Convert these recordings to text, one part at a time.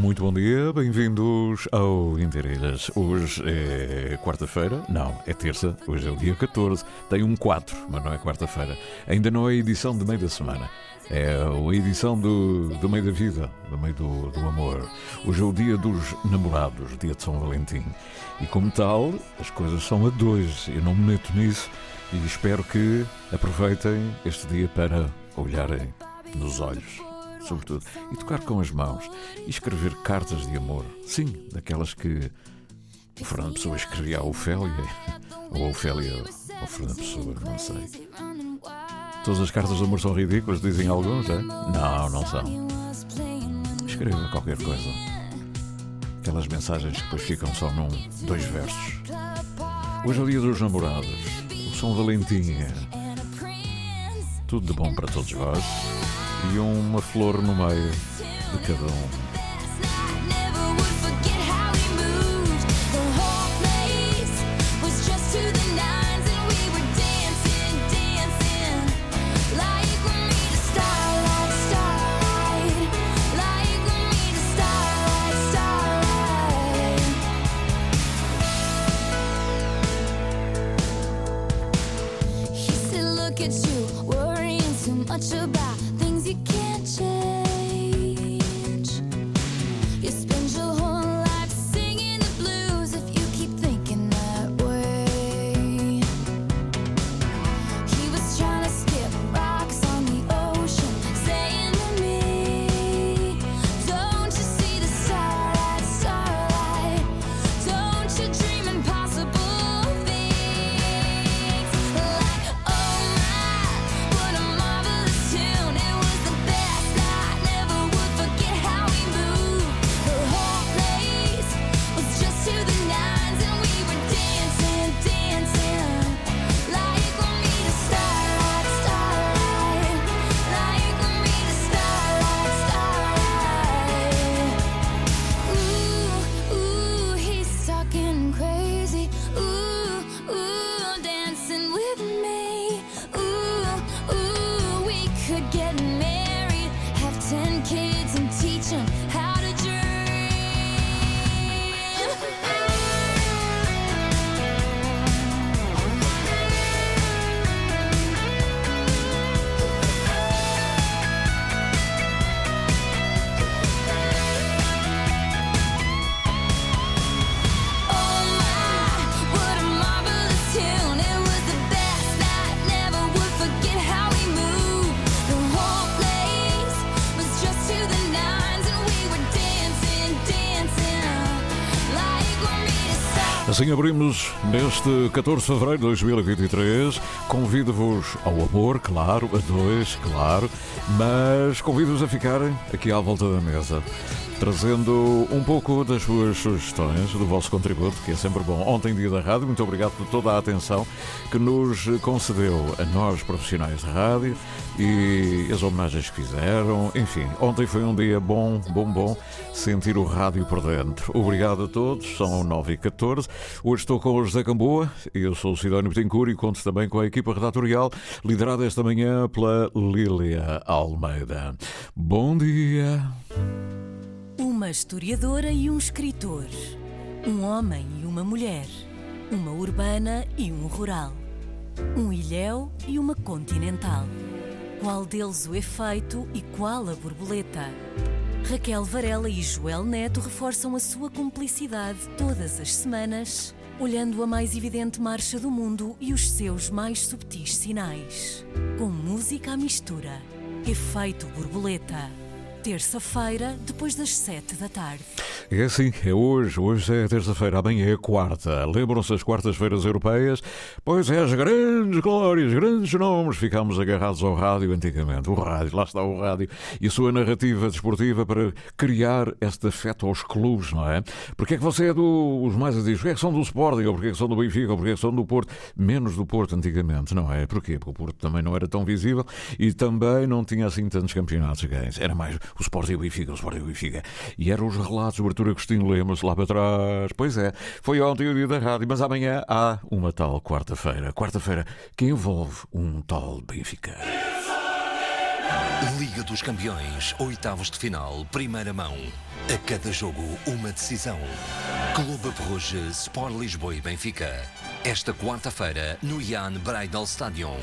Muito bom dia, bem-vindos ao Interilhas. Hoje é quarta-feira, não, é terça, hoje é o dia 14, tem um 4, mas não é quarta-feira. Ainda não é edição de meio da semana, é a edição do, do meio da vida, do meio do, do amor. Hoje é o dia dos namorados, dia de São Valentim. E como tal, as coisas são a dois, eu não me meto nisso e espero que aproveitem este dia para olharem nos olhos sobretudo, e tocar com as mãos e escrever cartas de amor. Sim, daquelas que o Fernando Pessoa escrevia à Ofélia, ou a Ofélia ao Fernando Pessoa, não sei. Todas as cartas de amor são ridículas, dizem alguns, é? Não, não são. Escreva qualquer coisa. Aquelas mensagens que depois ficam só num, dois versos. Hoje é o dia dos namorados, o São Valentim. Tudo de bom para todos vós e uma flor no meio de cada um. Abrimos neste 14 de fevereiro de 2023. Convido-vos ao amor, claro, a dois, claro, mas convido-vos a ficarem aqui à volta da mesa trazendo um pouco das suas sugestões, do vosso contributo, que é sempre bom. Ontem, dia da rádio, muito obrigado por toda a atenção que nos concedeu a nós, profissionais de rádio, e as homenagens que fizeram. Enfim, ontem foi um dia bom, bom, bom, sentir o rádio por dentro. Obrigado a todos, são 9 e 14 Hoje estou com o José Camboa, eu sou o Sidónio Betancourt e conto também com a equipa redatorial, liderada esta manhã pela Lília Almeida. Bom dia! Uma historiadora e um escritor. Um homem e uma mulher. Uma urbana e um rural. Um ilhéu e uma continental. Qual deles o efeito e qual a borboleta? Raquel Varela e Joel Neto reforçam a sua cumplicidade todas as semanas, olhando a mais evidente marcha do mundo e os seus mais subtis sinais. Com música à mistura. Efeito borboleta. Terça-feira, depois das sete da tarde. É assim, é hoje. Hoje é terça-feira, amanhã é quarta. Lembram-se das quartas-feiras europeias? Pois é, as grandes glórias, grandes nomes. Ficámos agarrados ao rádio antigamente. O rádio, lá está o rádio. E a sua narrativa desportiva para criar este afeto aos clubes, não é? Porque é que você é dos mais a dizer? Porque é que são do Sporting, ou porque é que são do Benfica, ou porque é que são do Porto? Menos do Porto antigamente, não é? Porquê? Porque o Porto também não era tão visível e também não tinha assim tantos campeonatos ganhos. Era mais o Sporting e o Benfica, o Sporting e o Benfica. E eram os relatos, o Artur Agostinho Lemos lá para trás. Pois é, foi ontem o dia da rádio, mas amanhã há uma tal quarta-feira. Quarta-feira que envolve um tal Benfica. Liga dos Campeões, oitavos de final, primeira mão. A cada jogo, uma decisão. Clube Bruges, Sport Lisboa e Benfica. Esta quarta-feira, no Jan Breidel Stadium.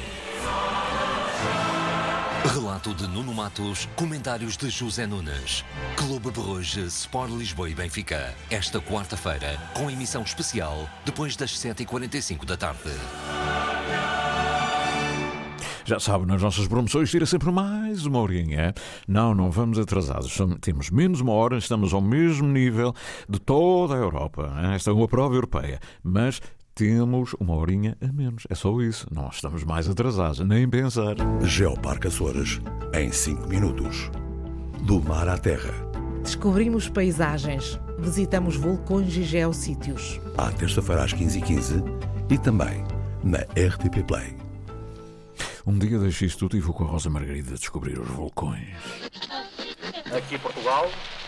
Relato de Nuno Matos, comentários de José Nunes. Clube Bruges, Sport Lisboa e Benfica. Esta quarta-feira, com emissão especial, depois das 7h45 da tarde. Já sabe, nas nossas promoções tira sempre mais uma horinha. Não, não vamos atrasados. Temos menos uma hora, estamos ao mesmo nível de toda a Europa. Esta é uma prova europeia. Mas temos uma horinha a menos. É só isso. Nós estamos mais atrasados, nem pensar. Geoparque Açores, em 5 minutos. Do mar à terra. Descobrimos paisagens, visitamos vulcões e geossítios. À terça-feira às 15h15 e também na RTP Play. Um dia deixei isto tudo e vou com a Rosa Margarida descobrir os vulcões. Aqui Portugal.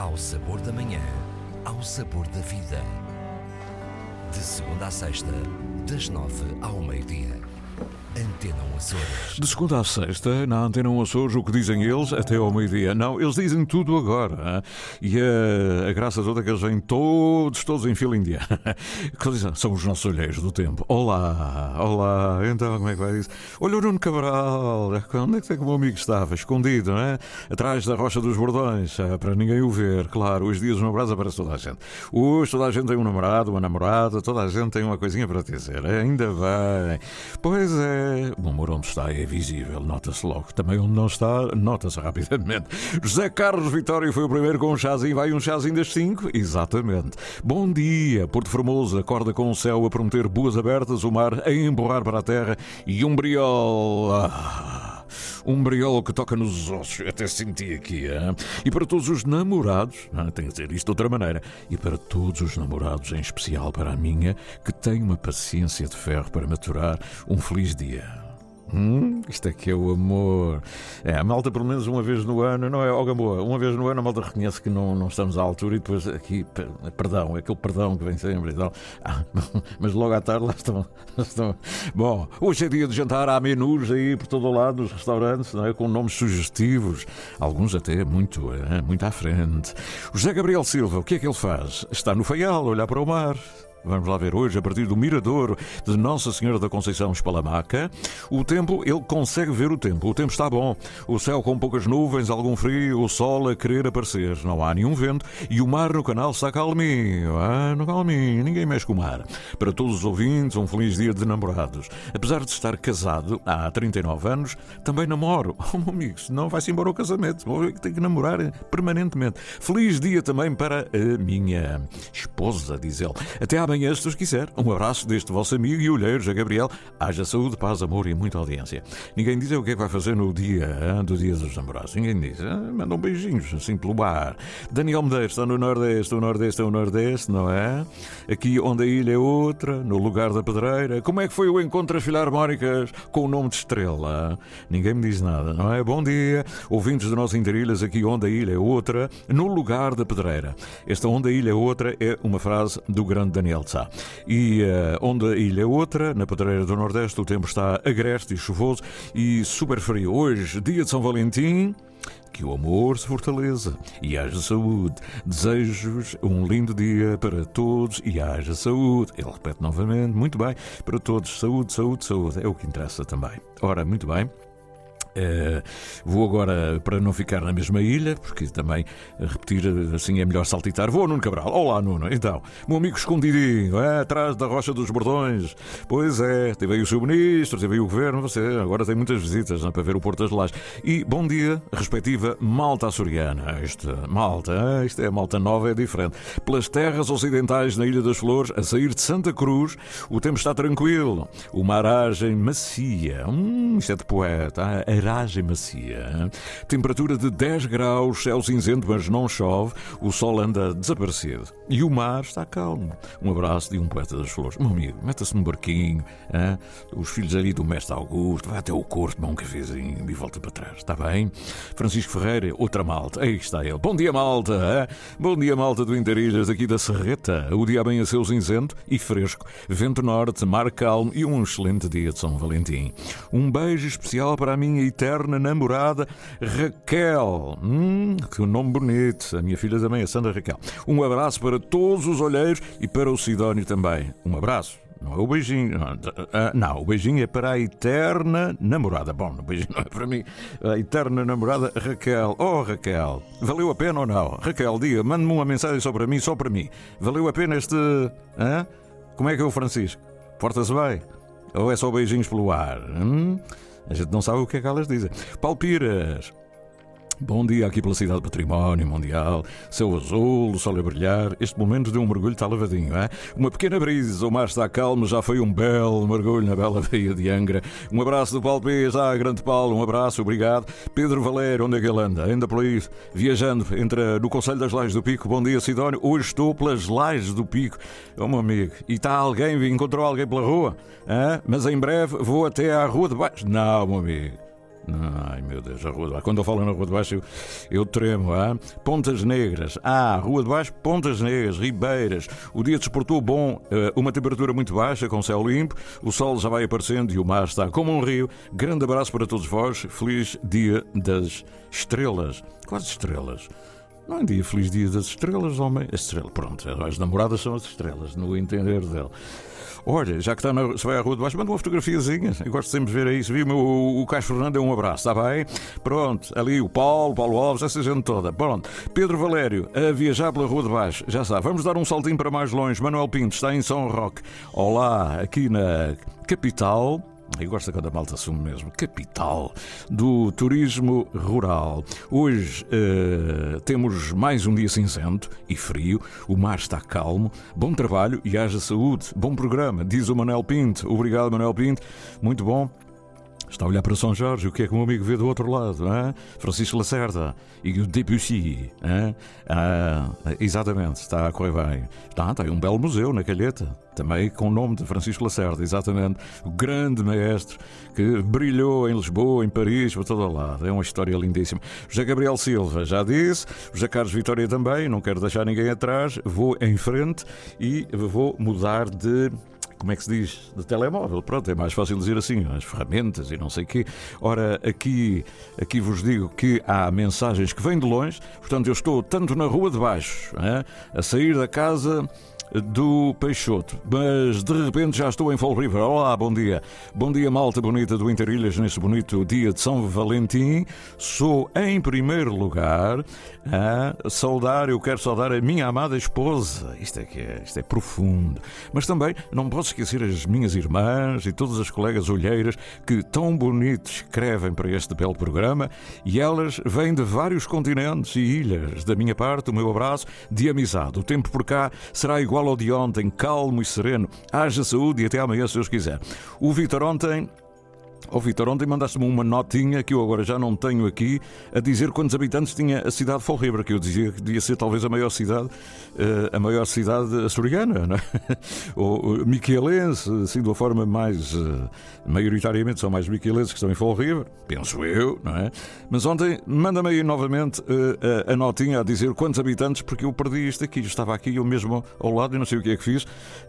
Ao sabor da manhã, ao sabor da vida. De segunda a sexta, das nove ao meio-dia. Antena 1 Açores. De segunda à sexta, na Antena 1 Açores, o que dizem eles até ao meio-dia. Não, eles dizem tudo agora. hein? E a, a graça toda é que eles vêm todos, todos em fila indiana. São os nossos olheiros do tempo. Olá, olá, então como é que vai isso? Olha o Nuno Cabral, onde é que é que o meu amigo estava? Escondido, não é? Atrás da Rocha dos Bordões, ah, para ninguém o ver. Claro, os dias dos namorados aparece toda a gente. Hoje toda a gente tem um namorado, uma namorada, toda a gente tem uma coisinha para dizer. Ainda bem. Pois é, o amor onde está é visível, nota-se logo. Também onde não está, nota-se rapidamente. José Carlos Vitório foi o primeiro com um chazinho. Vai um chazinho das cinco? Exatamente. Bom dia, Porto Formoso acorda com o céu a prometer boas abertas, o mar a emborrar para a terra e um briol. Ah, um briol que toca nos ossos, até senti aqui. hein? E para todos os namorados, ah, tenho que dizer isto de outra maneira, e para todos os namorados, em especial para a minha, que tem uma paciência de ferro para maturar um feliz dia. Hum, isto é que é o amor. É, a malta, pelo menos uma vez no ano, não é, ó Gamboa, uma vez no ano a malta reconhece que não, não estamos à altura e depois aqui, per- perdão, é aquele perdão que vem sempre e tal. Ah, mas logo à tarde lá estão, lá estão. Bom, hoje é dia de jantar, há menus aí por todo o lado dos restaurantes, não é? Com nomes sugestivos, alguns até muito, é, muito à frente. José Gabriel Silva, o que é que ele faz? Está no faial, olhar para o mar. Vamos lá ver hoje, a partir do Miradouro de Nossa Senhora da Conceição Espalamaca. O tempo, ele consegue ver o tempo. O tempo está bom. O céu com poucas nuvens, algum frio, o sol a querer aparecer. Não há nenhum vento e o mar no canal está calminho. Ah, no calminho. Ninguém mexe com o mar. Para todos os ouvintes, um feliz dia de namorados. Apesar de estar casado há 39 anos, também namoro. Oh, meu amigo, senão vai-se embora o casamento. Ver que namorar permanentemente. Feliz dia também para a minha esposa, diz ele. Até amanhã, se Deus quiser. Um abraço deste vosso amigo e olheiro, José Gabriel. Haja saúde, paz, amor e muita audiência. Ninguém diz o que é que vai fazer no dia ah, do dia dos namorados. Ninguém diz. Ah, mandam beijinhos, assim pelo bar. Daniel Medeiros está no Nordeste. O Nordeste é o Nordeste, não é? Aqui onde a ilha é outra, no lugar da pedreira. Como é que foi o encontro das filarmónicas com o nome de estrela? Ninguém me diz nada, não é? Bom dia, ouvintes de nós Interilhas, aqui onde a ilha é outra, no lugar da pedreira. Esta onde a ilha é outra é uma frase do grande Daniel E uh, onde a ilha é outra, na Pedreira do Nordeste, o tempo está agreste e chuvoso e super frio. Hoje, dia de São Valentim. Que o amor se fortaleça e haja saúde. Desejo-vos um lindo dia para todos e haja saúde. Ele repete novamente, muito bem, para todos. Saúde, saúde, saúde. É o que interessa também. Ora, muito bem. Uh, vou agora, para não ficar na mesma ilha, porque também repetir assim é melhor saltitar. Vou, Nuno Cabral. Olá, Nuno. Então, meu amigo escondidinho, é, atrás da Rocha dos Bordões. Pois é, teve aí o seu ministro, teve aí o governo. Você agora tem muitas visitas para ver o Porto das Lajes. E bom dia, respectiva Malta Açoriana. Esta Malta, isto é a Malta Nova, é diferente. Pelas terras ocidentais na Ilha das Flores, a sair de Santa Cruz, o tempo está tranquilo. Uma aragem macia. Hum, isto é de poeta. Ah, aragem macia. Temperatura de 10 graus, céu cinzento, mas não chove. O sol anda desaparecido. E o mar está calmo. Um abraço de um poeta das flores. Meu amigo, meta-se num barquinho. Hein? Os filhos ali do mestre Augusto. Vai até o corpo, tomar um cafezinho e volta para trás. Está bem? Francisco Ferreira, outra malta. Aí está ele. Bom dia, malta. Hein? Bom dia, malta do Interilhas, aqui da Serreta. O dia bem a seu cinzento e fresco. Vento norte, mar calmo e um excelente dia de São Valentim. Um beijo especial para a minha eterna namorada Raquel. Hum, que nome bonito. A minha filha também, a Sandra Raquel. Um abraço para todos os olheiros e para o Sidónio também. Um abraço. Não é o beijinho. Não, ah, não, o beijinho é para a eterna namorada. Bom, o beijinho não é para mim. A eterna namorada Raquel. Oh, Raquel, valeu a pena ou não? Raquel, diga, mande-me uma mensagem só para mim, só para mim. Valeu a pena este. Hã? Como é que é o Francisco? Porta-se bem? Ou é só beijinhos pelo ar? Hum? A gente não sabe o que é que elas dizem. Palpiras. Bom dia aqui pela cidade Património Mundial, céu azul, o sol a brilhar. Este momento de um mergulho está lavadinho, é? Uma pequena brisa, o mar está calmo, já foi um belo mergulho na bela veia de Angra. Um abraço do Paulo P, já, grande Paulo, um abraço, obrigado. Pedro Valério, onde é que ele anda? Anda por aí, viajando entre, no Conselho das Lajes do Pico. Bom dia, Sidónio. Hoje estou pelas Lajes do Pico. Oh, meu amigo, e está alguém, encontrou alguém pela rua? É? Mas em breve vou até à Rua de Baixo. Não, meu amigo. Ai meu Deus, a Rua de Baixo. Quando eu falo na Rua de Baixo, eu, eu tremo. Ah? Pontas Negras. Ah, Rua de Baixo, Pontas Negras, Ribeiras. O dia desportou bom, eh, uma temperatura muito baixa, com céu limpo. O sol já vai aparecendo e o mar está como um rio. Grande abraço para todos vós. Feliz Dia das Estrelas. Quase estrelas. Não é dia feliz dia das estrelas, homem. As estrelas, pronto, as namoradas são as estrelas, no entender dele. Olha, já que está na, se vai à rua de baixo, manda uma fotografiazinha. Eu gosto sempre de ver. Se viu o, o Caio Fernando, é um abraço, está bem? Pronto, ali o Paulo, Paulo Alves, essa gente toda. Pronto, Pedro Valério, a viajar pela rua de baixo, já sabe. Vamos dar um saltinho para mais longe. Manuel Pinto está em São Roque. Olá, aqui na capital eu gosto quando a malta assume mesmo. Capital do turismo rural. Hoje uh, temos mais um dia cinzento e frio. O mar está calmo. Bom trabalho e haja saúde. Bom programa, diz o Manuel Pinto. Obrigado, Manuel Pinto. Muito bom. Está a olhar para São Jorge, o que é que o meu amigo vê do outro lado? Hein? Francisco Lacerda e o Debussy. Hein? Ah, exatamente, está a correr bem. Está, tem um belo museu na Calheta, também com o nome de Francisco Lacerda, exatamente. O grande maestro que brilhou em Lisboa, em Paris, por todo lado. É uma história lindíssima. José Gabriel Silva, já disse. José Carlos Vitória também, não quero deixar ninguém atrás. Vou em frente e vou mudar de como é que se diz? De telemóvel. Pronto, é mais fácil dizer assim, as ferramentas e não sei o quê. Ora, aqui, aqui vos digo que há mensagens que vêm de longe, portanto, eu estou tanto na rua de baixo, hein, a sair da casa do Peixoto. Mas de repente já estou em Fall River. Olá, bom dia. Bom dia, malta bonita do Interilhas, neste bonito dia de São Valentim. Sou, em primeiro lugar, a saudar, eu quero saudar a minha amada esposa. Isto é que é, isto é profundo. Mas também não posso esquecer as minhas irmãs e todas as colegas olheiras que tão bonitos escrevem para este belo programa e elas vêm de vários continentes e ilhas. Da minha parte, o meu abraço de amizade. O tempo por cá será igual ao de ontem, calmo e sereno. Haja saúde e até amanhã, se Deus quiser. O Vitor ontem Ó oh, Vitor, ontem mandaste-me uma notinha que eu agora já não tenho aqui a dizer quantos habitantes tinha a cidade de River, que eu dizia que devia ser talvez a maior cidade, uh, a maior cidade açoriana, não é? ou miquelense, assim de uma forma mais. Uh, maioritariamente são mais miquelenses que estão em River, penso eu, não é? Mas ontem manda-me aí novamente uh, a, a notinha a dizer quantos habitantes, porque eu perdi isto aqui, eu estava aqui eu mesmo ao lado e não sei o que é que fiz,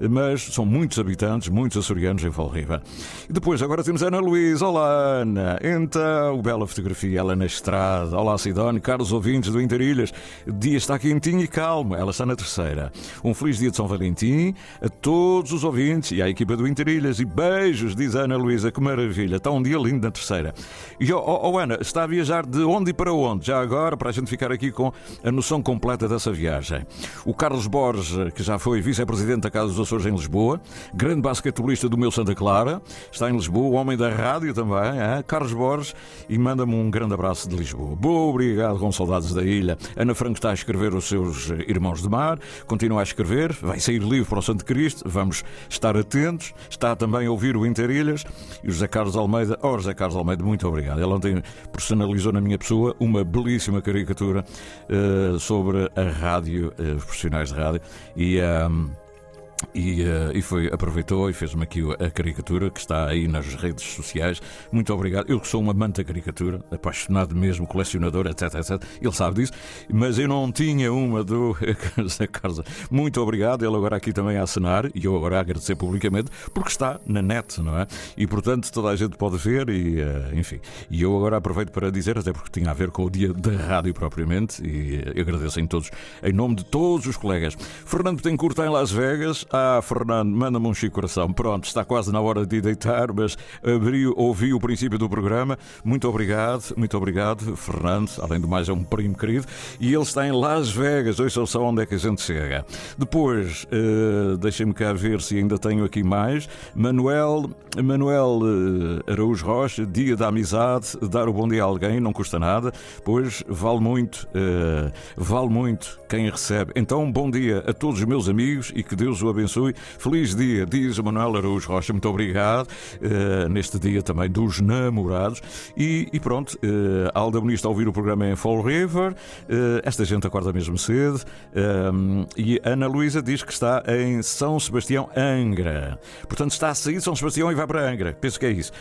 mas são muitos habitantes, muitos açorianos em River. E depois, agora temos Ana Luís. Olá, Ana. Então, bela fotografia, ela na estrada. Olá, Sidónio, caros ouvintes do Interilhas. Dia está quentinho e calmo. Ela está na terceira. Um feliz dia de São Valentim a todos os ouvintes e à equipa do Interilhas. E beijos, diz Ana Luísa. Que maravilha. Está um dia lindo na terceira. E, oh, oh, Ana, está a viajar de onde e para onde? Já agora, para a gente ficar aqui com a noção completa dessa viagem. O Carlos Borges, que já foi vice-presidente da Casa dos Açores em Lisboa, grande basquetebolista do meu Santa Clara, está em Lisboa, homem da rádio também, é? Carlos Borges, e manda-me um grande abraço de Lisboa. Boa, obrigado, com saudades da ilha. Ana Franco está a escrever os seus eh, Irmãos de Mar, continua a escrever, vai sair livro para o Santo Cristo, vamos estar atentos. Está também a ouvir o Interilhas e o José Carlos Almeida. Oh, José Carlos Almeida, muito obrigado. Ele ontem personalizou na minha pessoa uma belíssima caricatura uh, sobre a rádio, uh, os profissionais de rádio, e. Um, e, uh, e, foi, aproveitou e fez-me aqui a caricatura que está aí nas redes sociais. Muito obrigado. Eu que sou um amante da caricatura, apaixonado mesmo, colecionador, etc, etc. Ele sabe disso, mas eu não tinha uma do Carlos. Muito obrigado. Ele agora aqui também a assinar e eu agora a agradecer publicamente porque está na net, não é? E portanto toda a gente pode ver e, uh, enfim. E eu agora aproveito para dizer, até porque tinha a ver com o dia da rádio propriamente, e uh, agradeço em todos, em nome de todos os colegas. Fernando Betancourt está em Las Vegas. Ah, Fernando, manda-me um chico coração. Pronto, está quase na hora de deitar, mas abri, ouvi o princípio do programa. Muito obrigado, muito obrigado, Fernando. Além do mais, é um primo querido. E ele está em Las Vegas. Hoje só onde é que a gente chega. Depois, uh, deixem-me cá ver se ainda tenho aqui mais. Manuel, Manuel uh, Araújo Rocha, dia da amizade, dar o bom dia a alguém não custa nada, pois vale muito, uh, vale muito quem recebe. Então, bom dia a todos os meus amigos e que Deus o abençoe abençoe. Feliz dia, diz Manuel Araújo Rocha. Muito obrigado. Uh, neste dia também dos namorados. E, e pronto, uh, Alda está a ouvir o programa em Fall River. Uh, esta gente acorda mesmo cedo. e Ana Luísa diz que está em São Sebastião, Angra. Portanto, está a sair de São Sebastião e vai para Angra. Penso que é isso.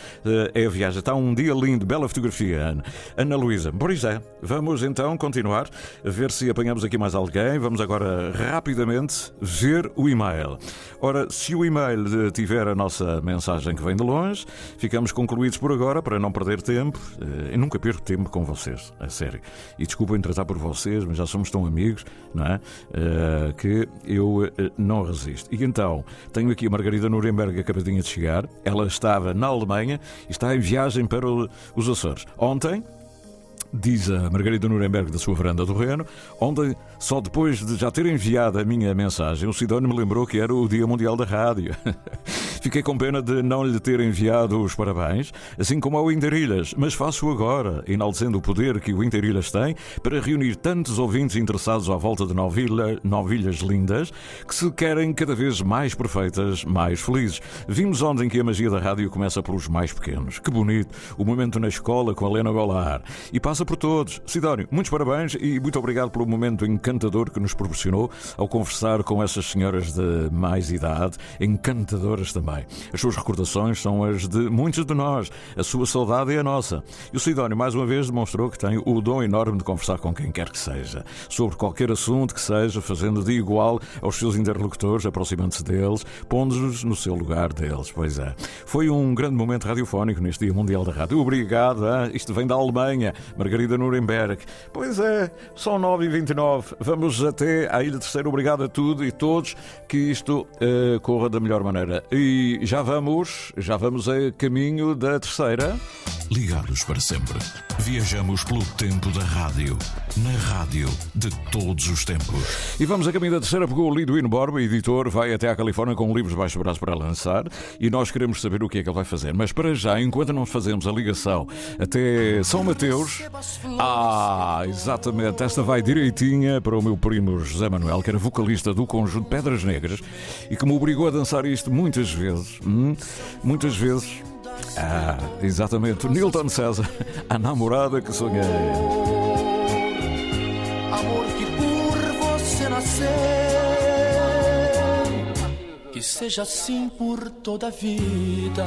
é a viagem. Está um dia lindo, bela fotografia, Ana. Ana Luísa, isso é. Vamos então continuar a ver se apanhamos aqui mais alguém. Vamos agora rapidamente ver o e-mail e-mail. Ora, se o e-mail tiver a nossa mensagem que vem de longe, ficamos concluídos por agora para não perder tempo. Eh, eu nunca perco tempo com vocês, a sério. E desculpem tratar por vocês, mas já somos tão amigos, não é? Eh, que eu eh, não resisto. E então, tenho aqui a Margarida Nuremberg acabadinha de chegar. Ela estava na Alemanha e está em viagem para os Açores. Ontem, diz a Margarida Nuremberg da sua varanda do Reno. Ontem, só depois de já ter enviado a minha mensagem, o Sidónio me lembrou que era o Dia Mundial da Rádio. Fiquei com pena de não lhe ter enviado os parabéns, assim como ao Interilhas, mas faço agora, enaltecendo o poder que o Interilhas tem para reunir tantos ouvintes interessados à volta de novilha, novilhas lindas que se querem cada vez mais perfeitas, mais felizes. Vimos ontem que a magia da rádio começa pelos mais pequenos. Que bonito! O momento na escola com a Lena Golar. E passa por todos. Sidónio, muitos parabéns e muito obrigado pelo momento encantador que nos proporcionou ao conversar com essas senhoras de mais idade, encantadoras também. As suas recordações são as de muitos de nós. A sua saudade é a nossa. E o Sidónio, mais uma vez, demonstrou que tem o dom enorme de conversar com quem quer que seja, sobre qualquer assunto que seja, fazendo de igual aos seus interlocutores, aproximando-se deles, pondo-os no seu lugar deles. Pois é. Foi um grande momento radiofónico neste Dia Mundial da Rádio. Obrigado. Hein? Isto vem da Alemanha. Margarida Nuremberg. Pois é, são 9h29. Vamos até à Ilha Terceira. Obrigado a tudo e todos que isto uh, corra da melhor maneira. E já vamos, já vamos a caminho da terceira. Ligados para sempre. Viajamos pelo tempo da rádio. Na rádio de todos os tempos. E vamos a caminho da terceira porque o Liduino Borba, editor, vai até à Califórnia com livros baixo braço para lançar e nós queremos saber o que é que ele vai fazer. Mas para já, enquanto não fazemos a ligação até São Mateus, ah, exatamente, esta vai direitinha para o meu primo José Manuel, que era vocalista do conjunto Pedras Negras e que me obrigou a dançar isto muitas vezes. Hum, muitas vezes Ah, exatamente. Nilton César, a namorada que sonhei. Amor que por você nasceu, que seja assim por toda a vida.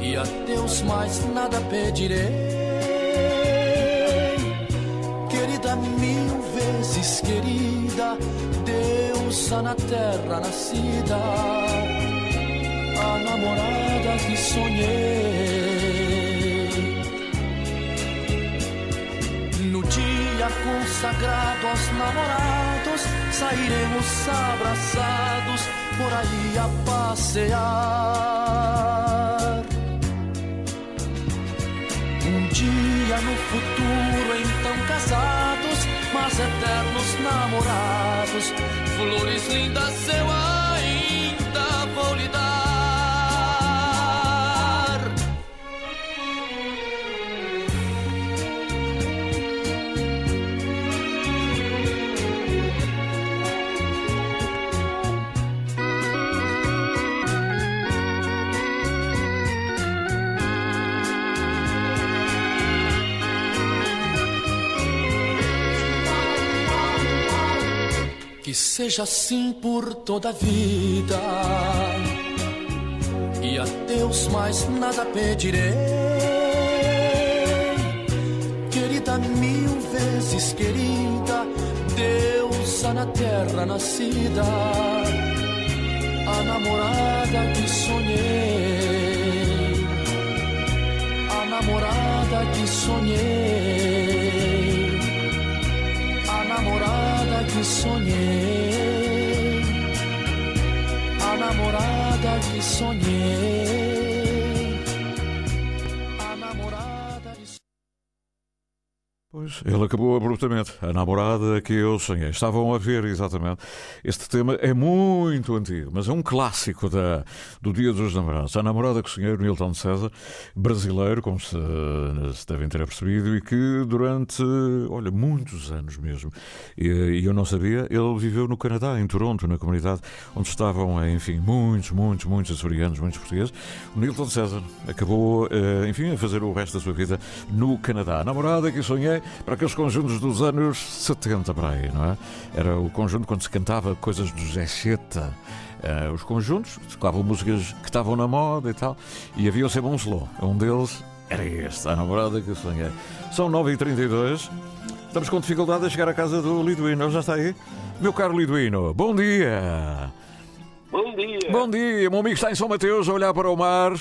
E a Deus mais nada pedirei. Querida, mil vezes querida, deusa na terra nascida a namorada que sonhei. No dia consagrado aos namorados, sairemos abraçados por aí a passear. Um dia no futuro, então casados, mas eternos namorados, flores lindas eu ainda vou lhe dar. Seja assim por toda a vida. E a Deus mais nada pedirei. Querida, mil vezes querida, deusa na terra nascida, a namorada que sonhei, a namorada que sonhei sonhei, a namorada que sonhei, Pois, ele acabou abruptamente. A namorada que eu sonhei. Estavam a ver, exatamente. Este tema é muito antigo, mas é um clássico da, do Dia dos Namorados. A namorada que sonhei, o Nilton César, brasileiro, como se, se devem ter percebido, e que durante, olha, muitos anos mesmo, e, e eu não sabia, ele viveu no Canadá, em Toronto, na comunidade onde estavam, enfim, muitos, muitos, muitos açorianos, muitos portugueses. O Nilton César acabou, eh, enfim, a fazer o resto da sua vida no Canadá. A namorada que sonhei, para aqueles conjuntos dos anos 70 para aí, não é? Era o conjunto quando se cantava coisas do Zé Cheta. Uh, os conjuntos tocavam músicas que estavam na moda e tal, e havia o Sebo um slow. Um deles era este, a namorada que eu sonhei. São 9h32, estamos com dificuldade a chegar à casa do Liduino. Já está aí? Meu caro Liduino, bom dia! Bom dia! Bom dia, meu amigo está em São Mateus a olhar para o mar.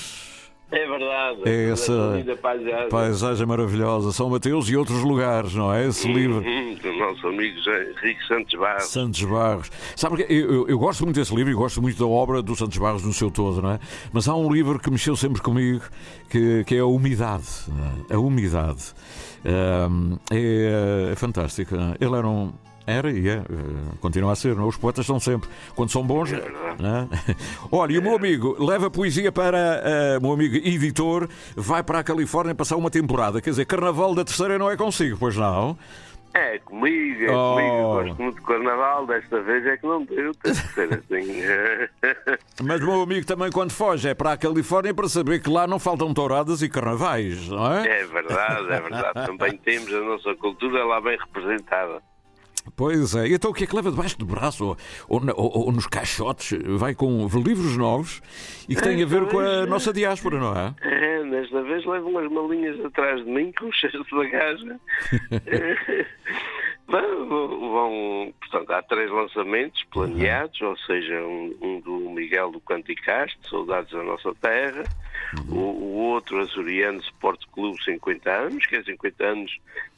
É verdade. É essa paisagem. paisagem maravilhosa. São Mateus e outros lugares, não é? Esse livro. Hum, do nosso amigo Henrique Santos Barros. Santos Barros. Sabe que eu, eu, eu, gosto muito desse livro e gosto muito da obra do Santos Barros no seu todo, não é? Mas há um livro que mexeu sempre comigo, que, que é a umidade. É? A umidade. É, é, é fantástico. Ele era um. Era e é, continua a ser, não? Os poetas são sempre, quando são bons. É Não? Olha, e o meu amigo leva poesia para. O meu amigo editor vai para a Califórnia passar uma temporada. Quer dizer, Carnaval da Terceira não é consigo, pois não? É, comigo, é Oh. comigo. Gosto muito de carnaval, desta vez é que não deu, tem que ser assim. Mas o meu amigo também, quando foge, é para a Califórnia para saber que lá não faltam touradas e carnavais, não é? É verdade, é verdade. Também temos a nossa cultura lá bem representada. Pois é. Então o que é que leva debaixo do braço ou, ou ou- ou nos caixotes? Vai com livros novos e que têm a ver com a nossa diáspora, não é? É, desta vez levam umas malinhas atrás de mim com cheios de bagagem. Vão, portanto, há três lançamentos planeados, ou seja, um, um do Miguel do Canticaste, Saudades da Nossa Terra, o, o outro Açoriano Sport Clube 50 anos, que é 50 anos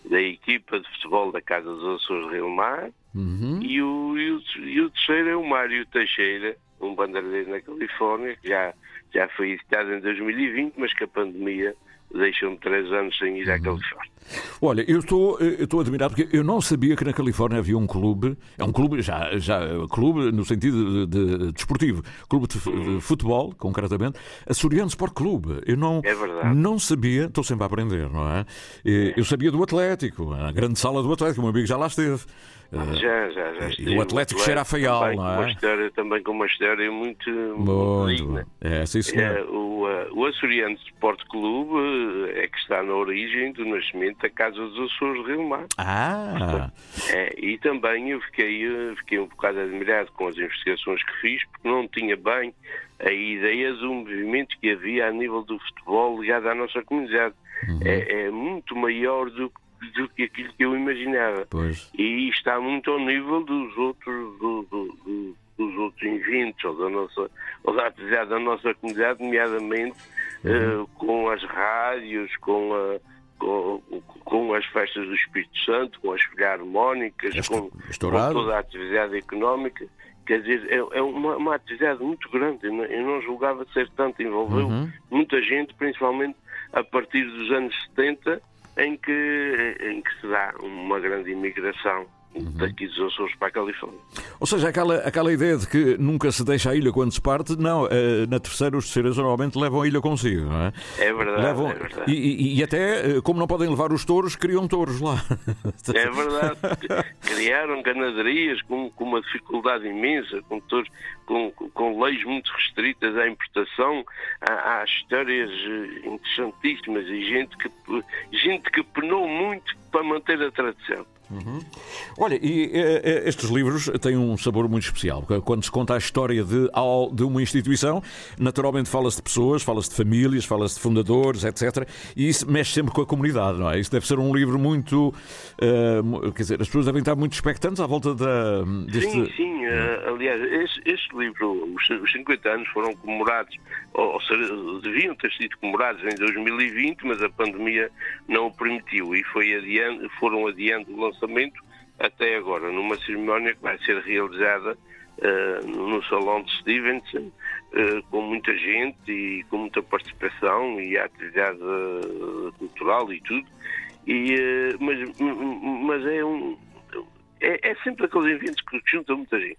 da equipa de futebol da Casa dos Açores Rio Mar, Uhum. e, o, e, o, e o terceiro é o Mário Teixeira, um bandeiranteiro na Califórnia, que já, já foi editado em 2020, mas que a pandemia deixou-me três anos sem ir à Califórnia. Olha, eu estou, eu estou admirado porque eu não sabia que na Califórnia havia um clube, é um clube, já, já clube no sentido de, de desportivo, clube de, de futebol, concretamente, Açoriano Sport Clube. Eu não, É verdade. não sabia, estou sempre a aprender, não é? Eh, Eu sabia do Atlético, a grande sala do Atlético, o meu amigo já lá esteve. Eh, Já, já, já. estive. o Atlético cheira a feial, também, não com uma é? história, também com uma história muito, muito digna. bom. É, sim, senhor. Eh, o, eh, o Açoriano Sport Clube eh, é que está na origem do nascimento da Casa dos Açores de Rio Mar. Ah! É, e também eu fiquei, eh, fiquei um bocado admirado com as investigações que fiz, porque não tinha bem a ideia do movimento que havia a nível do futebol ligado à nossa comunidade. É, é muito maior do, do que aquilo que eu imaginava. Pois. E está muito ao nível dos outros, do- do- do- dos outros eventos ou da nossa ou da atividade da nossa comunidade, nomeadamente eh, com as rádios, com a com, com as festas do Espírito Santo, com as filharmónicas, com, com toda a atividade económica. Quer dizer, é, é uma, uma atividade muito grande. Eu não, eu não julgava ser tanto. Envolveu Uhum. muita gente, principalmente a partir dos anos 70, em que, em que se dá uma grande imigração daqui dos Açores para a Califórnia. Ou seja, aquela, aquela ideia de que nunca se deixa a ilha quando se parte, não, eh, na terceira os terceiros normalmente levam a ilha consigo, não é? É verdade, Levam- é verdade. E, e- e até, eh, como não podem levar os touros, criam touros lá. É verdade. Criaram ganaderias com, com uma dificuldade imensa, com, todos, com, com leis muito restritas à importação. Há, há histórias eh, interessantíssimas e gente que, gente que penou muito para manter a tradição. Olha, e estes livros têm um sabor muito especial. porque Quando se conta a história de, de uma instituição, naturalmente fala-se de pessoas, fala-se de famílias, fala-se de fundadores, etc. E isso mexe sempre com a comunidade, não é? Isso deve ser um livro muito. mu- quer dizer, as pessoas devem estar muito expectantes à volta da, deste. Sim, sim. eh, aliás, este, este livro, os, os 50 anos foram comemorados, ou, deviam ter sido comemorados em 2020, mas a pandemia não o permitiu e foi adiante, foram adiando o lançamento até agora, numa cerimónia que vai ser realizada eh, no Salão de Stevenson, eh, com muita gente e com muita participação e atividade eh, cultural e tudo. E, mas, mas é um. É, é sempre aqueles eventos que juntam muita gente.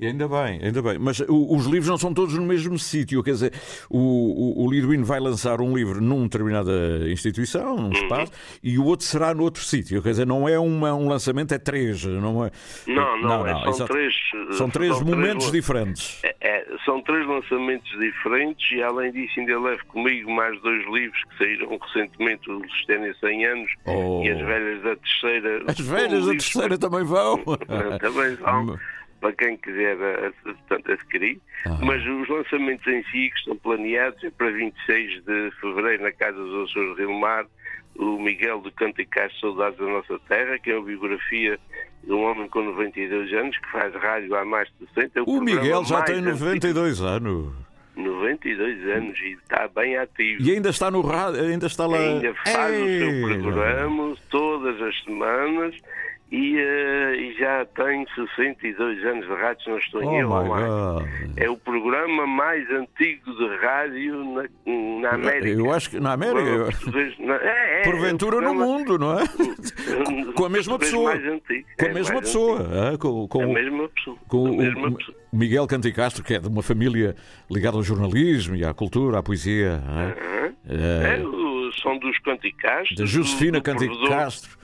E ainda bem, ainda bem. Mas o- os livros não são todos no mesmo sítio. Quer dizer, o, o, o Liduino vai lançar um livro numa determinada instituição, Uhum. num espaço, e o outro será noutro sítio. Quer dizer, não é uma, um lançamento, é três. Não, é... Não, não, é- são exato. três. São três momentos lan- diferentes. É, é, são três lançamentos diferentes e, além disso, ainda levo comigo mais dois livros que saíram recentemente: o Lusitânia 100 anos Oh. e As Velhas da Terceira. As São velhas da livros também vão. também vão, para quem quiser eh, portanto, adquirir. Ah. Mas os lançamentos em si, que estão planeados, é para 26 de fevereiro na Casa dos Açores Rio Mar, o Miguel do Canto e Castro Saudades da Nossa Terra, que é uma biografia de um homem com 92 anos, que faz rádio há mais de 60. É O programa Miguel já tem antigo. 92 anos. 92 anos e está bem ativo. E ainda está no rádio, ainda está lá. Ainda faz o Ei, seu programa todas as semanas e, eh, e já tem 62 anos de rádio, se não estou em Oh erro. É o programa mais antigo de rádio na, na América. Eu acho que na América. É, é, Porventura é no mundo, não é? Com a mesma pessoa. Com a É mesma pessoa. Com, com, A mesma pessoa. com o- Miguel Canticastro, que é de uma família ligada ao jornalismo e à cultura, à poesia. é? É, Eh, são dos Canticastros. da Josefina do- do Canticastro.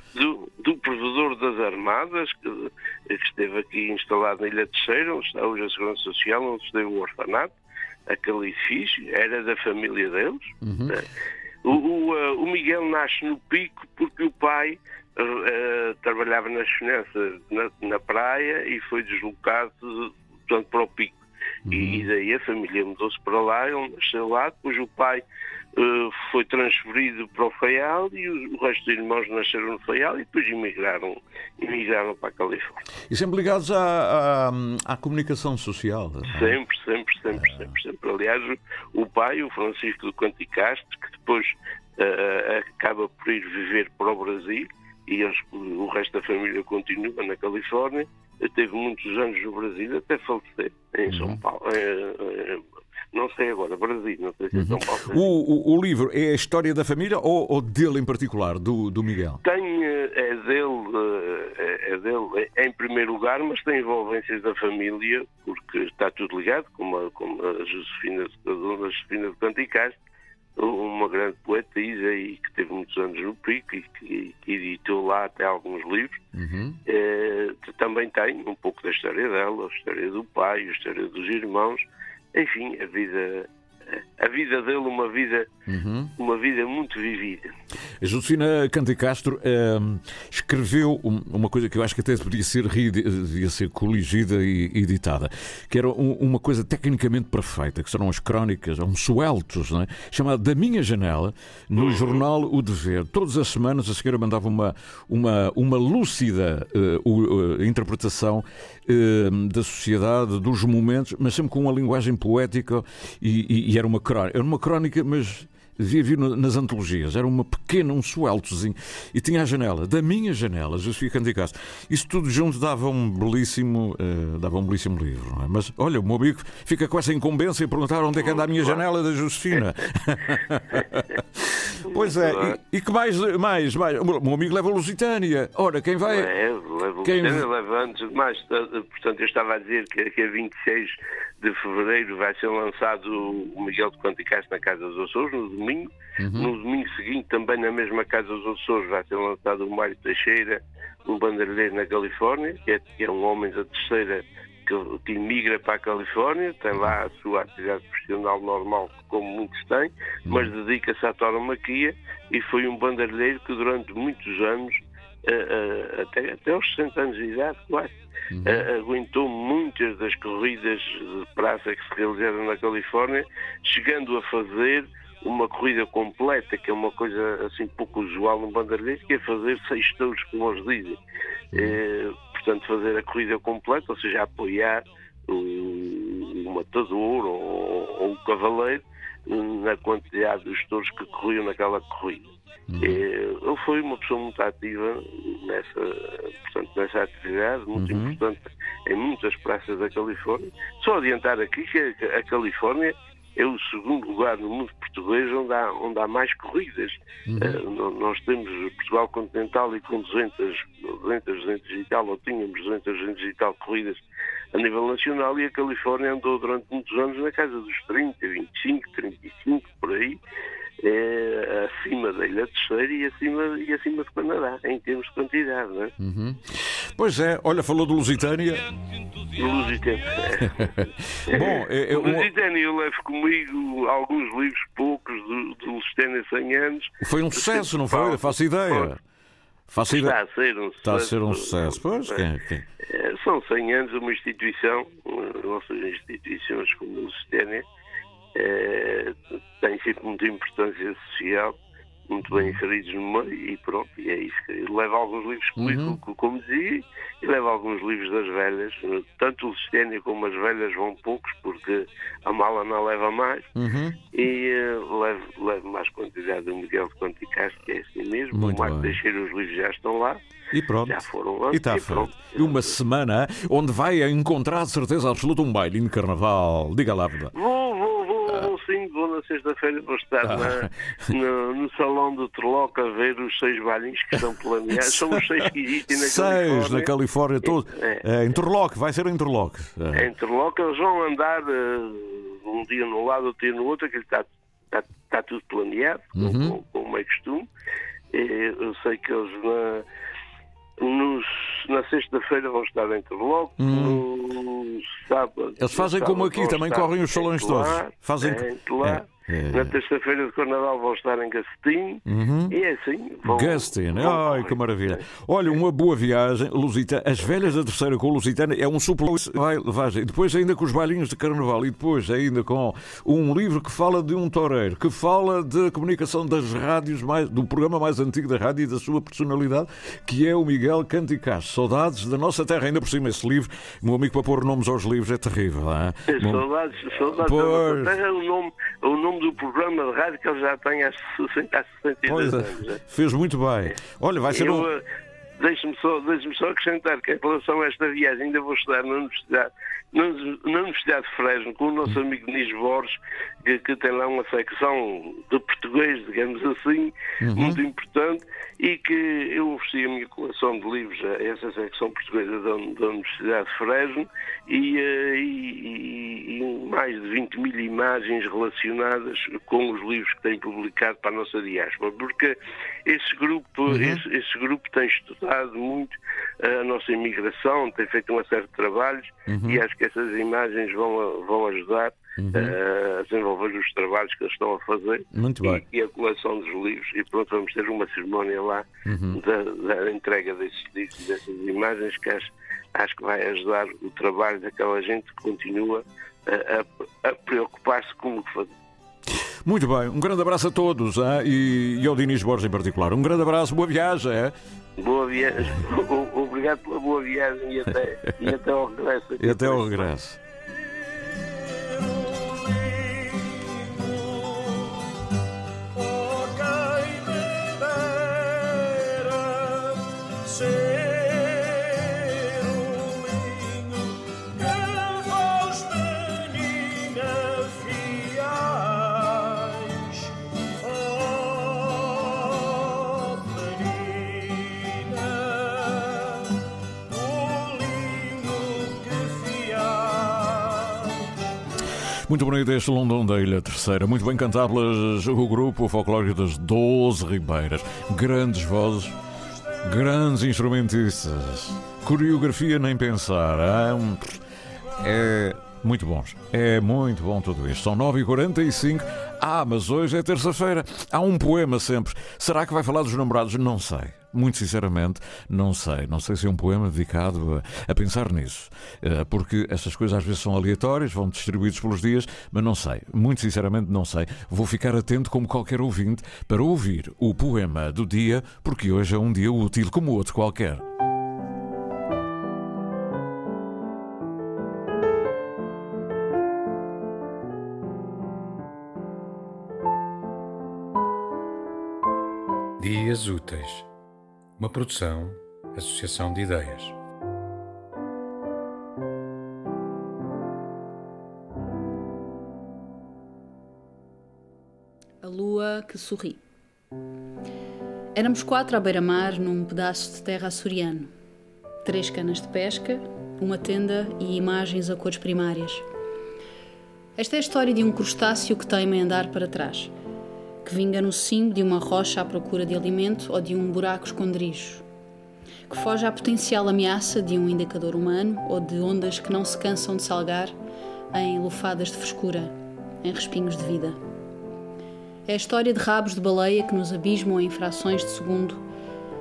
Provedor das armadas, que, que esteve aqui instalado na Ilha Terceira, onde está hoje a Segurança Social, onde esteve o orfanato, aquele edifício, era da família deles. né? O, o, eh, o Miguel nasce no Pico porque o pai eh, trabalhava nas finanças na, na praia e foi deslocado portanto, para o Pico. E, e daí a família mudou-se para lá, ele nasceu lá, depois o pai foi transferido para o Faial e o, resto dos irmãos nasceram no Faial e depois emigraram, emigraram para a Califórnia. E sempre ligados à, à, à comunicação social. é? Sempre, sempre, sempre, sempre, sempre. Aliás, o pai, o Francisco do Canticastro, que depois eh, acaba por ir viver para o Brasil e eles- o resto da família continua na Califórnia, teve muitos anos no Brasil até falecer em São Paulo. Eh, eh, não sei agora, Brasil, não sei se é São Paulo. O, o, o livro é a história da família ou, ou dele em particular, do, do Miguel? Tem, eh, é dele, eh, é dele eh, em primeiro lugar, mas tem envolvências da família, porque está tudo ligado, como a, como a Josefina, a dona Josefina de Canticastro, uma grande poetisa e que teve muitos anos no Pico e que, que editou lá até alguns livros. Eh, também tem um pouco da história dela, a história do pai, a história dos irmãos, enfim, a vida, a vida dele uma vida, Uhum. uma vida muito vivida. A Josefina Cante Castro ehm, escreveu um- uma coisa que eu acho que até podia ser, devia ser coligida e editada, que era um- uma coisa tecnicamente perfeita, que serão as crónicas, um sueltos, é? chamado Da Minha Janela, no jornal O Dever. Todas as semanas a senhora mandava uma, uma, uma lúcida o- eh, interpretação eh, da sociedade, dos momentos, mas sempre com uma linguagem poética e, e- e era uma crónica, era uma crónica, mas devia vir nas antologias, era uma pequena, um sueltozinho, e tinha a janela, da minha janela, Josefina Candicasso. Isso tudo junto dava um belíssimo, eh, dava um belíssimo livro, não é? Mas olha, o meu amigo fica com essa incumbência e perguntar onde é que anda a minha janela da Josefina. pois é, e, e que mais, mais, mais? O meu amigo leva a Lusitânia. Ora, quem vai. Leva, leva, Quem- leva antes de mais. Portanto, eu estava a dizer que, que a 26 de fevereiro vai ser lançado o Miguel de Quanticás na Casa dos Açores, no domingo. No domingo seguinte, também na mesma Casa dos Açores, vai ser lançado o Mário Teixeira, um bandeiraleiro na Califórnia, que é, que é um homem da terceira que, que imigra para a Califórnia, tem lá a sua atividade profissional normal, como muitos têm, mas dedica-se à tauromaquia e foi um bandeiraleiro que durante muitos anos, eh, até, até aos 60 anos de idade, quase, eh, aguentou muitas das corridas de praça que se realizaram na Califórnia, chegando a fazer uma corrida completa, que é uma coisa assim pouco usual num bandeiraleiro, que é fazer seis touros, como eles dizem. Eh, portanto, fazer a corrida completa, ou seja, apoiar o, o matador ou, ou o cavaleiro na quantidade dos touros que corriam naquela corrida. Eh, Ele foi uma pessoa muito ativa nessa, portanto, nessa atividade, muito Uhum. importante em muitas praças da Califórnia. Só adiantar aqui que a- Califórnia é o segundo lugar no mundo português onde há, onde há mais corridas. Eh, no- nós temos Portugal continental e com 200, 200, 200 e tal, ou tínhamos 200, 200 e tal corridas a nível nacional e a Califórnia andou durante muitos anos na casa dos 30, 25, 35, por aí, eh, acima da Ilha Terceira e acima, e acima do Canadá, em termos de quantidade, não é? Uhum. Pois é, olha, falou de Lusitânia. Lusitânia. Bom, é, é um- Lusitânia, eu levo comigo alguns livros, poucos, do, do Lusitânia 100 anos. foi um sucesso, não foi? Faço ideia. Faço Está a ser um Está a sucesso. ser um sucesso. Pois, quem, quem- Eh, São 100 anos uma instituição, eh, nossas instituições como o Lusitânia, eh, têm sempre muita importância social, muito bem inseridos no meio e pronto, e é isso. que eu levo alguns livros comigo, Uhum. co- como dizia, e levo alguns livros das velhas. Tanto o Lusitânia como as velhas vão poucos, porque a mala não leva mais. Uhum. E eh, levo, levo mais quantidade do Miguel de Conticastro, que é assim mesmo. Muito o Marco bem. Os livros já estão lá. E pronto. Já foram lá. E está pronto. E uma semana onde vai encontrar de certeza absoluta um bailinho de carnaval. Diga lá verdade. Vou, vou, vou sim, vou na sexta-feira, vou estar Ah. na- no, no salão do Trloc a ver os seis bailinhos que estão planeados. São os seis que existem na Seis Califórnia. na Califórnia, todo. É. É, interlock, vai ser interlock. É. Em Trloc eles vão andar eh, um dia num lado, outro dia no outro, aquilo está, está, está tudo planeado, como- Uhum. como, como é costume. Eu sei que eles na, nos- na sexta-feira vão estar em Trloc, no sábado. Eles fazem no como sábado aqui, também correm os salões todos. Fazem- em Tolar. É, é. Na terça-feira de Carnaval vão estar em Gastim. Uhum. E é assim. Vão, Gustin, vão- ai que maravilha. Olha, uma boa viagem, Lusitana. As velhas da terceira com Lusitana é um suplemento. Vai, vai, depois ainda com os bailinhos de carnaval e depois ainda com um livro que fala de um toureiro, que fala da comunicação das rádios, mais, do programa mais antigo da rádio e da sua personalidade, que é o Miguel Canticás. Saudades da nossa terra, ainda por cima esse livro. Meu amigo, para pôr nomes aos livros é terrível. Não é? Bom, Saudades, saudades Pois. da nossa terra, é o nome, é o nome do programa de rádio que ele já tem há 60, há 62 Pois é, anos. é. fez muito bem. Olha, vai ser Eu, um. eh, Deixe-me só, deixe só acrescentar que em relação a esta viagem ainda vou estudar na Universidade, na, Universidade de Fresno com o nosso amigo Nis Borges, que, que tem lá uma secção de português, digamos assim, Uhum. muito importante, e que eu ofereci a minha coleção de livros a essa secção portuguesa da, da Universidade de Fresno e, eh, e- e- e mais de 20 mil imagens relacionadas com os livros que tem publicado para a nossa diáspora, porque esse grupo, Uhum. esse, esse grupo tem estudado muito a nossa imigração, tem feito uma série de trabalhos Uhum. e acho que essas imagens vão, vão ajudar uhum. uh, a desenvolver os trabalhos que eles estão a fazer. Muito bem. E, e a coleção dos livros. E pronto, vamos ter uma cerimónia lá uhum. da, da, entrega desses livros, dessas imagens, que acho, acho que vai ajudar o trabalho daquela gente que continua a, a, a preocupar-se com o que fazer. Muito bem, um grande abraço a todos hein? e, e ao Dinis Borges em particular. Um grande abraço, boa viagem. É? Boa viagem, obrigado pela boa viagem e até, e até ao regresso. E até ao regresso. Muito bonito este London da Ilha Terceira. Muito bem cantado o grupo folclórico das Doze Ribeiras. Grandes vozes, grandes instrumentistas. Coreografia nem pensar. É muito bons. É muito bom tudo isto. São 9h45. Ah, mas hoje é terça-feira. Há um poema sempre. Será que vai falar dos namorados? Não sei. Muito sinceramente, não sei. Não sei se é um poema dedicado a, a pensar nisso. Uh, porque essas coisas às vezes são aleatórias, vão distribuídos pelos dias, mas não sei. Muito sinceramente, não sei. Vou ficar atento, como qualquer ouvinte, para ouvir o poema do dia, porque hoje é um dia útil como outro qualquer. Dias Úteis, uma produção, associação de ideias. A lua que sorri. Éramos quatro à beira-mar num pedaço de terra açoriano. Três canas de pesca, uma tenda e imagens a cores primárias. Esta é a história de um crustáceo que teima em andar para trás que vinga no cimo de uma rocha à procura de alimento ou de um buraco esconderijo, que foge à potencial ameaça de um indicador humano ou de ondas que não se cansam de salgar em lufadas de frescura, em respinhos de vida. É a história de rabos de baleia que nos abismam em frações de segundo,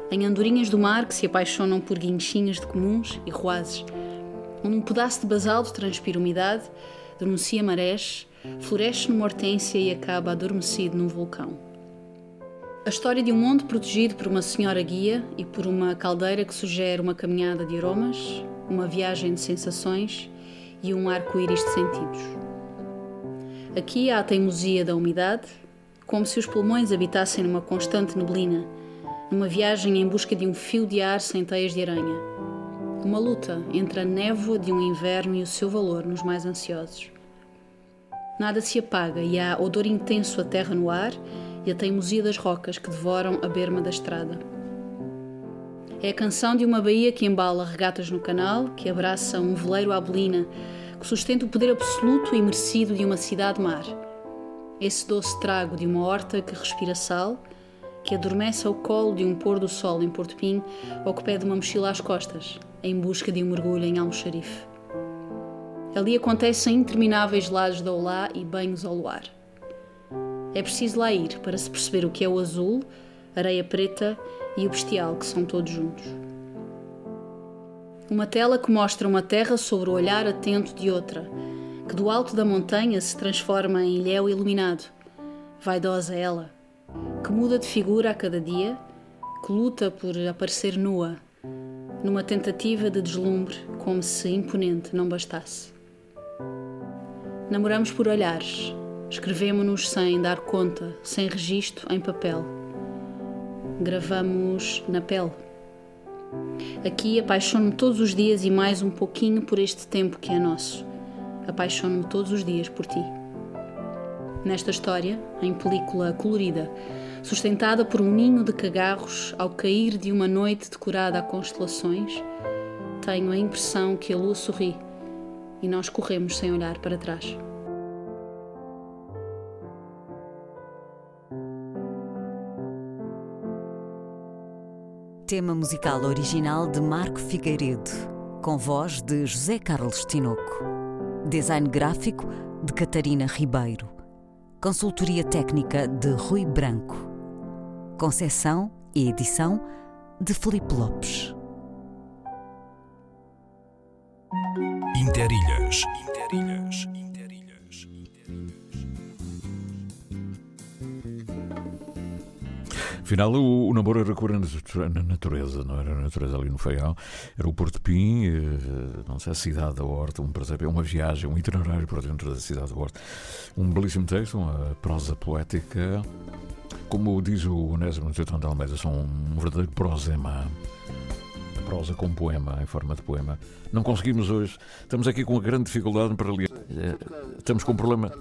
em andorinhas do mar que se apaixonam por guinchinhas de comuns e ruazes, onde um pedaço de basalto transpira umidade, denuncia marés floresce numa hortência e acaba adormecido num vulcão. A história de um monte protegido por uma senhora guia e por uma caldeira que sugere uma caminhada de aromas, uma viagem de sensações e um arco-íris de sentidos. Aqui há a teimosia da umidade, como se os pulmões habitassem numa constante neblina, numa viagem em busca de um fio de ar sem teias de aranha. Uma luta entre a névoa de um inverno e o seu valor nos mais ansiosos. Nada se apaga e há odor intenso a terra no ar e a teimosia das rocas que devoram a berma da estrada. É a canção de uma baía que embala regatas no canal, que abraça um veleiro à bolina, que sustenta o poder absoluto e merecido de uma cidade-mar. Esse doce trago de uma horta que respira sal, que adormece ao colo de um pôr do sol em Porto Pim ou que pede uma mochila às costas, em busca de um mergulho em Almoxarife. Ali acontecem intermináveis lados da olá e banhos ao luar. É preciso lá ir para se perceber o que é o azul, areia preta e o bestial que são todos juntos. Uma tela que mostra uma terra sobre o olhar atento de outra, que do alto da montanha se transforma em ilhéu iluminado. Vaidosa ela, que muda de figura a cada dia, que luta por aparecer nua, numa tentativa de deslumbre, como se imponente não bastasse. Namoramos por olhares, escrevemo-nos sem dar conta, sem registro, em papel. Gravamos na pele. Aqui apaixono-me todos os dias e mais um pouquinho por este tempo que é nosso. Apaixono-me todos os dias por ti. Nesta história, em película colorida, sustentada por um ninho de cagarros ao cair de uma noite decorada a constelações, tenho a impressão que a lua sorri e nós corremos sem olhar para trás. Tema musical original de Marco Figueiredo, com voz de José Carlos Tinoco. Design gráfico de Catarina Ribeiro. Consultoria técnica de Rui Branco. Concessão e edição de Felipe Lopes. Interilhas. Interilhas. Afinal, o, o namoro era cura na natureza, não era na natureza ali no Feial. Era o Porto Pim, eh, não sei, a cidade da Horta, um prazer, uma viagem, um itinerário para dentro da cidade da Horta. Um belíssimo texto, uma prosa poética. Como diz o Onésimo Teutão de Almeida, são um verdadeiro prosema prosa com poema, em forma de poema. Não conseguimos hoje. Estamos aqui com uma grande dificuldade para ler. Eh, estamos com um problema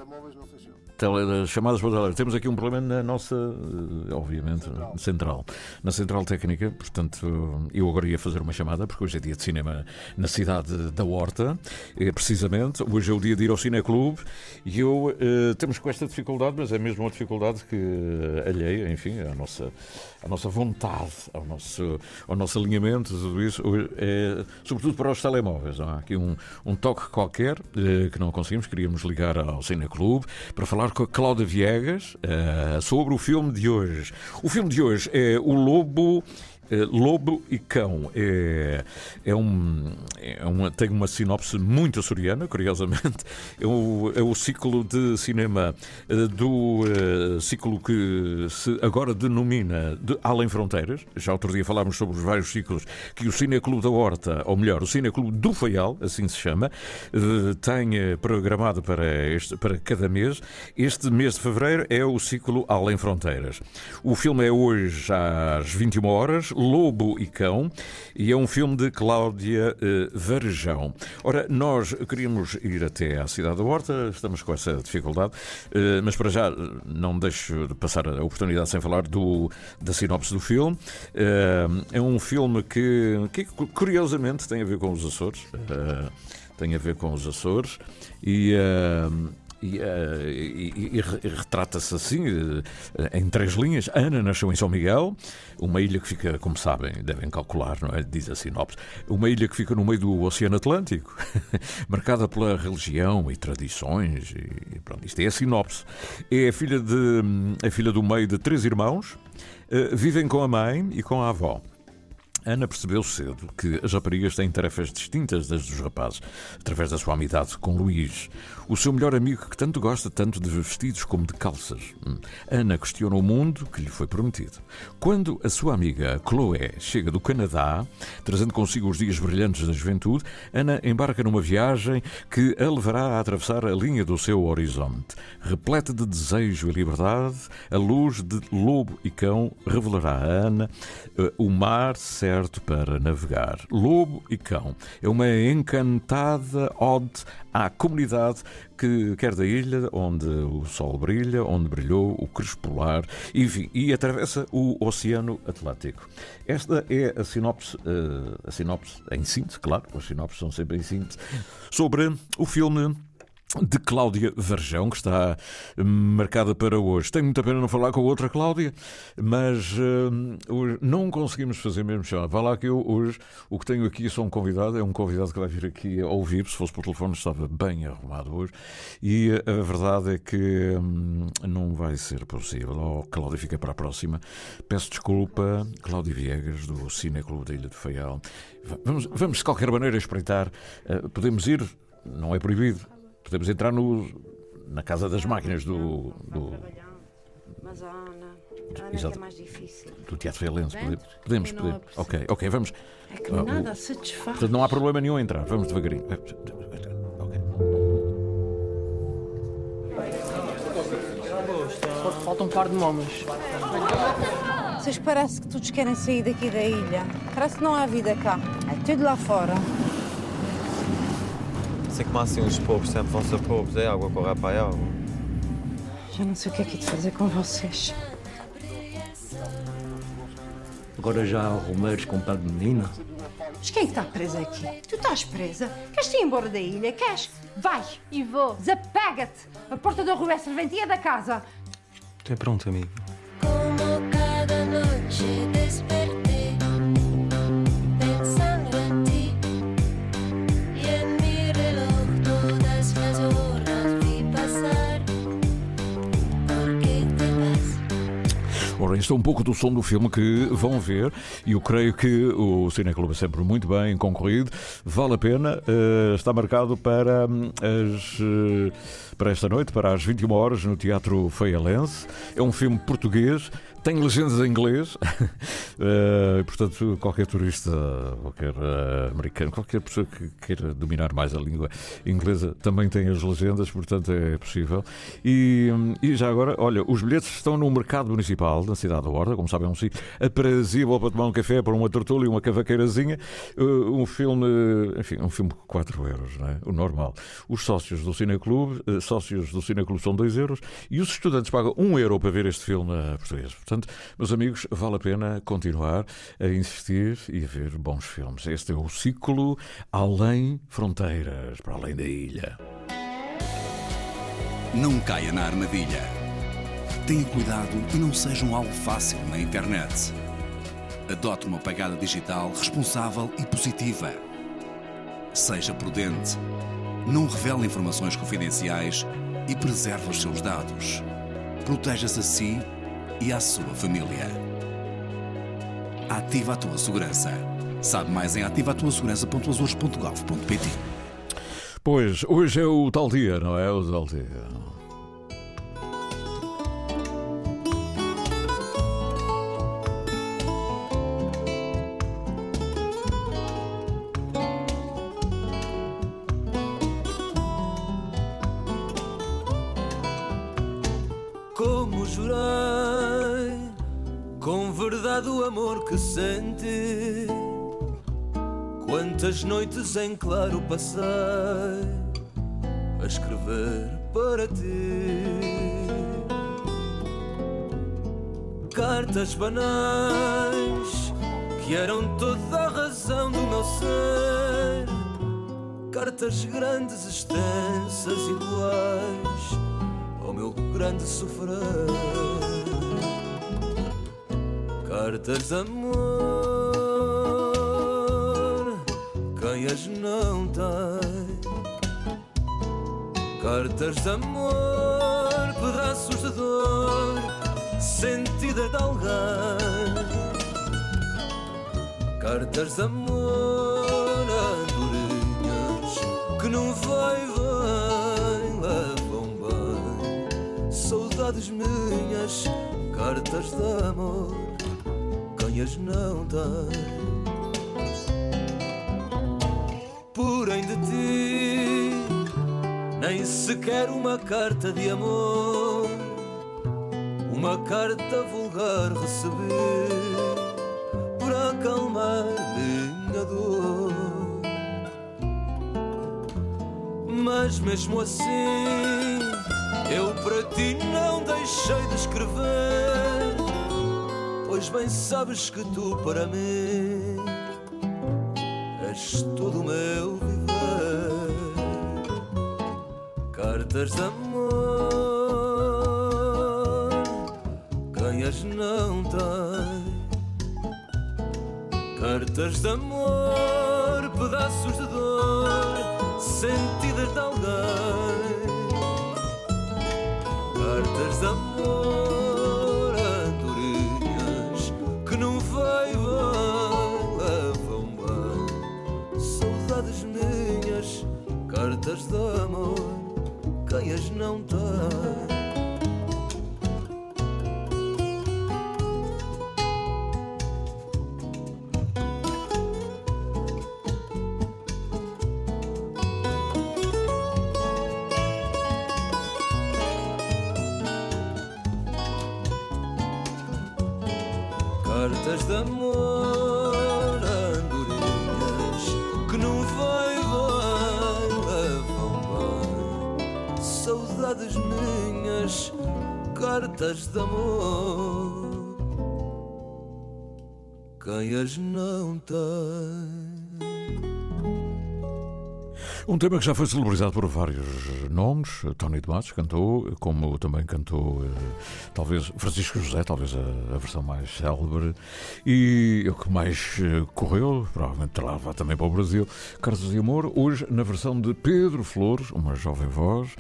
tele, chamadas para tele. Temos aqui um problema na nossa, eh, obviamente, central, na central técnica. Portanto, eu agora ia fazer uma chamada, porque hoje é dia de cinema na cidade da Horta, é, precisamente. Hoje é o dia de ir ao Cineclube e eu uh, temos com esta dificuldade, mas é mesmo uma dificuldade que uh, alheia, enfim, à nossa, à nossa vontade, ao nosso, ao nosso alinhamento, tudo isso, é, sobretudo para os telemóveis. Há aqui um, um toque qualquer uh, que não conseguimos, queríamos ligar ao Cineclube para falar com a Cláudia Viegas uh, sobre o filme de hoje. O filme de hoje é O Lobo Lobo e Cão é, é, um, é uma, tem uma sinopse muito açoriana, curiosamente. É o, é o ciclo de cinema eh, do uh, ciclo que se agora denomina de Além Fronteiras. Já outro dia falámos sobre os vários ciclos que o Cineclube da Horta, ou melhor, o Cineclube do Faial, assim se chama, uh, tem programado para, este, para cada mês. Este mês de fevereiro é o ciclo Além Fronteiras. O filme é hoje às 21 horas. Lobo e Cão, e é um filme de Cláudia uh, Varejão. Ora, nós queríamos ir até à Cidade da Horta, estamos com essa dificuldade, uh, mas para já não deixo de passar a oportunidade sem falar do, da sinopse do filme. Uh, é um filme que, que, curiosamente tem a ver com os Açores. tem a ver com os Açores e e, uh, e, e, e retrata-se assim, uh, em três linhas. Ana nasceu em São Miguel, uma ilha que fica, como sabem, devem calcular, não é? Diz a sinopse, uma ilha que fica no meio do Oceano Atlântico, marcada pela religião e tradições. E, pronto, isto é a sinopse. É filha, de, é filha do meio de três irmãos, uh, vivem com a mãe e com a avó. Ana percebeu cedo que as raparigas têm tarefas distintas das dos rapazes, através da sua amizade com Luís, o seu melhor amigo que tanto gosta tanto de vestidos como de calças. Hum. Ana questiona o mundo que lhe foi prometido. Quando a sua amiga Chloé chega do Canadá, trazendo consigo os dias brilhantes da juventude, Ana embarca numa viagem que a levará a atravessar a linha do seu horizonte. Repleta de desejo e liberdade, a luz de lobo e cão revelará a Ana uh, o mar certo para navegar. Lobo e Cão é uma encantada ode à comunidade que quer da ilha onde o sol brilha, onde brilhou o crespo polar, enfim, e atravessa o Oceano Atlântico. Esta é a sinopse, uh, a sinopse em síntese, claro, as sinopses são sempre em síntese, sobre o filme de Cláudia Varjão, que está marcada para hoje. Tenho muita pena não falar com a outra Cláudia, mas uh, não conseguimos fazer mesmo chamar. Vá lá que eu hoje, o que tenho aqui sou um convidado, é um convidado que vai vir aqui ao vivo, se fosse por telefone estava bem arrumado hoje, e a verdade é que um, não vai ser possível. Oh, Cláudia, fica para a próxima. Peço desculpa, Cláudia Viegas, do Cineclube da Ilha do Faial. Vamos, vamos de qualquer maneira espreitar. Uh, podemos ir, não é proibido Podemos entrar no, na casa das máquinas do. do mas a Ana, a Ana é, é mais difícil. Do Teatro Feilense. Podemos, podemos. podemos. Ok, ok, vamos. É que nada se desfaz. Portanto, não há problema nenhum em entrar. Vamos devagarinho. Ok. Falta um par de momas. Vocês parece que todos querem sair daqui da ilha. Parece que não há vida cá. É tudo lá fora assim como assim os pobres sempre vão ser pobres, é água correr para a água. Já não sei o que é que é de fazer com vocês. Agora já há romeiros com pé de menina. Mas quem é está preso aqui? Tu estás presa? Queres ir embora da ilha? Queres? Vai! E vou. Desapega-te! A porta da rua é serventia da casa. Tu é pronto, amigo. Como cada noite Ora, este é um pouco do som do filme que vão ver e eu creio que o Cineclube é sempre muito bem concorrido, vale a pena, uh, está marcado para hum, as. Uh, para esta noite, para as 21 horas, no Teatro Feialense. É um filme português tem legendas em inglês, uh, portanto, qualquer turista, qualquer uh, americano, qualquer pessoa que queira dominar mais a língua inglesa também tem as legendas, portanto é possível. E, e já agora, olha, os bilhetes estão no Mercado Municipal, na cidade da Horta, como sabem, é um sítio aprazível para tomar um café, para uma tortula e uma cavaqueirazinha. Uh, um filme, enfim, um filme com 4 euros, não é? o normal. Os sócios do Cineclube, sócios do Cineclube são 2 euros e os estudantes pagam 1 um euro para ver este filme português. Portanto, meus amigos, vale a pena continuar a insistir e a ver bons filmes. Este é o ciclo Além Fronteiras, para além da ilha. Não caia na armadilha. Tenha cuidado e não seja um alvo fácil na internet. Adote uma pegada digital responsável e positiva. Seja prudente. Não revele informações confidenciais e preserve os seus dados. Proteja-se a si e à sua família. Ativa a tua segurança. Sabe mais em ativatuasegurança.azores.gov.pt Pois, hoje é o tal dia, não é? O tal dia. Que senti. Quantas noites em claro passei a escrever para ti. Cartas banais que eram toda a razão do meu ser. Cartas grandes, extensas, iguais ao meu grande sofrer. Cartas de amor, quem as não tem? Cartas de amor, pedaços de dor, sentida de alguém. Cartas de amor, andorinhas, que não vai, vem, levam bem. Saudades minhas, cartas de amor, quem as não tem? Porém de ti, nem sequer uma carta de amor, uma carta vulgar recebi para acalmar minha dor. Mas mesmo assim, eu para ti não deixei de escrever, pois bem sabes que tu para mim és todo o meu viver. Cartas de amor, quem as não tem? Cartas de amor, pedaços de dor, sentidas de alguém. Cartas de amor, cartas de amor, quem as não tem? De amor, quem as não tem? Um tema que já foi celebrizado por vários nomes. Tony de Matos cantou, como também cantou, eh, talvez, Francisco José, talvez a, a versão mais célebre. E o que mais eh, correu, provavelmente terá levado também para o Brasil, Carlos de Amor, hoje na versão de Pedro Flores, uma jovem voz,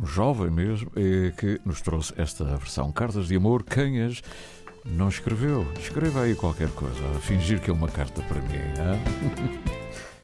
um jovem mesmo, eh, que nos trouxe esta versão. Cartas de Amor, quem as Não escreveu? Escreva aí qualquer coisa, fingir que é uma carta para mim. hã?